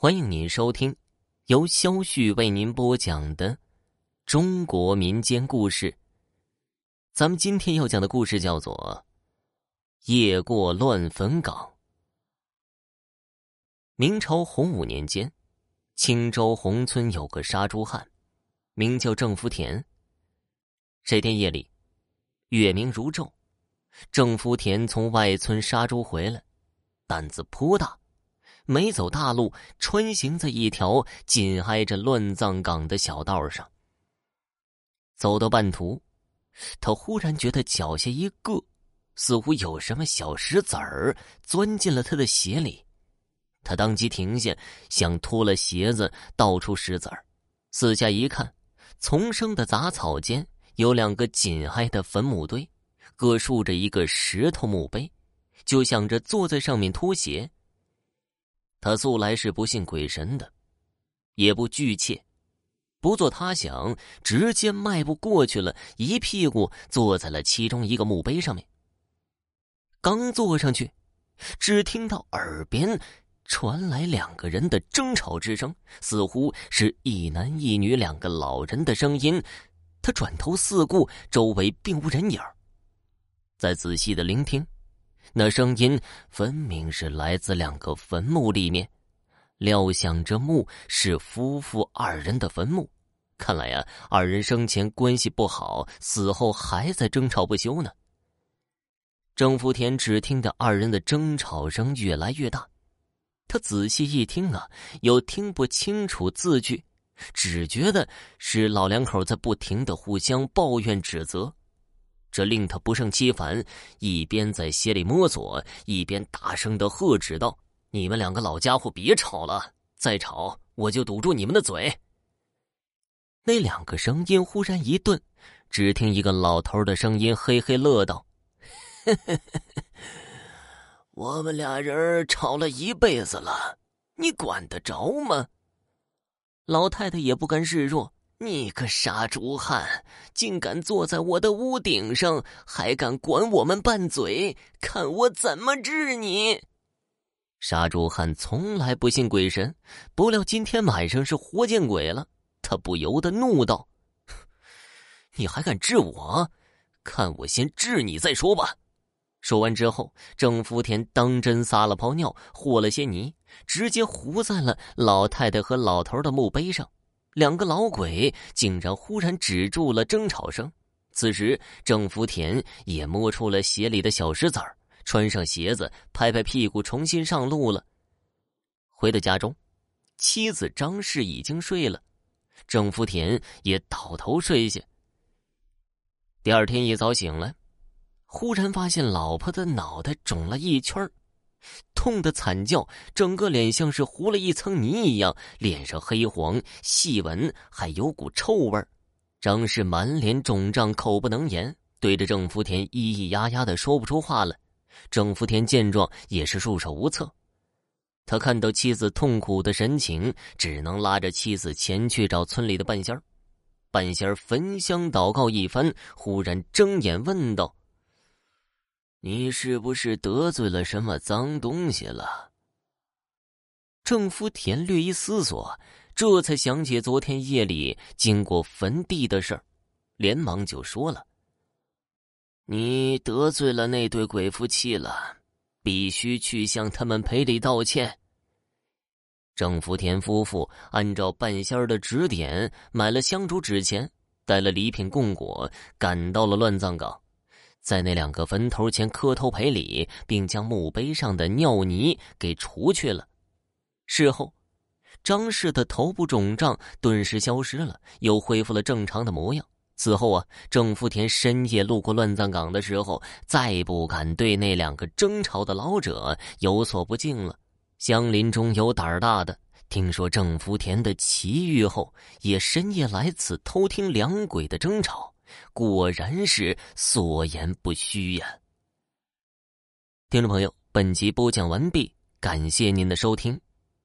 欢迎您收听由肖旭为您播讲的中国民间故事。咱们今天要讲的故事叫做《夜过乱坟岗》。明朝洪武年间，青州洪村有个杀猪汉，名叫郑福田。这天夜里，月明如昼，郑福田从外村杀猪回来，胆子颇大。没走大路，穿行在一条紧挨着乱葬岗的小道上。走到半途，他忽然觉得脚下一硌，似乎有什么小石子儿钻进了他的鞋里。他当即停下，想脱了鞋子倒出石子儿。四下一看，丛生的杂草间有两个紧挨的坟墓堆，各竖着一个石头墓碑，就想着坐在上面脱鞋。他素来是不信鬼神的，也不惧怯，不做他想，直接迈步过去了，一屁股坐在了其中一个墓碑上面。刚坐上去，只听到耳边传来两个人的争吵之声，似乎是一男一女两个老人的声音。他转头四顾，周围并无人影再仔细的聆听。那声音分明是来自两个坟墓里面，料想着墓是夫妇二人的坟墓，看来呀，二人生前关系不好，死后还在争吵不休呢。郑福田只听得二人的争吵声越来越大，他仔细一听啊，又听不清楚字句，只觉得是老两口在不停的互相抱怨指责。这令他不胜其烦，一边在鞋里摸索，一边大声的喝止道：“你们两个老家伙，别吵了！再吵，我就堵住你们的嘴！”那两个声音忽然一顿，只听一个老头的声音嘿嘿乐道：“我们俩人吵了一辈子了，你管得着吗？”老太太也不甘示弱。你个杀猪汉，竟敢坐在我的屋顶上，还敢管我们拌嘴，看我怎么治你！杀猪汉从来不信鬼神，不料今天晚上是活见鬼了，他不由得怒道：“你还敢治我？看我先治你再说吧！”说完之后，郑福田当真撒了泡尿，和了些泥，直接糊在了老太太和老头的墓碑上。两个老鬼竟然忽然止住了争吵声。此时，郑福田也摸出了鞋里的小石子儿，穿上鞋子，拍拍屁股，重新上路了。回到家中，妻子张氏已经睡了，郑福田也倒头睡下。第二天一早醒来，忽然发现老婆的脑袋肿了一圈儿。痛得惨叫，整个脸像是糊了一层泥一样，脸上黑黄，细纹还有股臭味儿张氏满脸肿胀，口不能言，对着郑福田咿咿呀呀的说不出话来。郑福田见状也是束手无策，他看到妻子痛苦的神情，只能拉着妻子前去找村里的半仙儿。半仙儿焚香祷告一番，忽然睁眼问道。你是不是得罪了什么脏东西了？郑福田略一思索，这才想起昨天夜里经过坟地的事儿，连忙就说了：“你得罪了那对鬼夫妻了，必须去向他们赔礼道歉。”郑福田夫妇按照半仙的指点，买了香烛纸钱，带了礼品供果，赶到了乱葬岗。在那两个坟头前磕头赔礼，并将墓碑上的尿泥给除去了。事后，张氏的头部肿胀顿时消失了，又恢复了正常的模样。此后啊，郑福田深夜路过乱葬岗的时候，再不敢对那两个争吵的老者有所不敬了。乡邻中有胆儿大的，听说郑福田的奇遇后，也深夜来此偷听两鬼的争吵。果然是所言不虚呀！听众朋友，本集播讲完毕，感谢您的收听。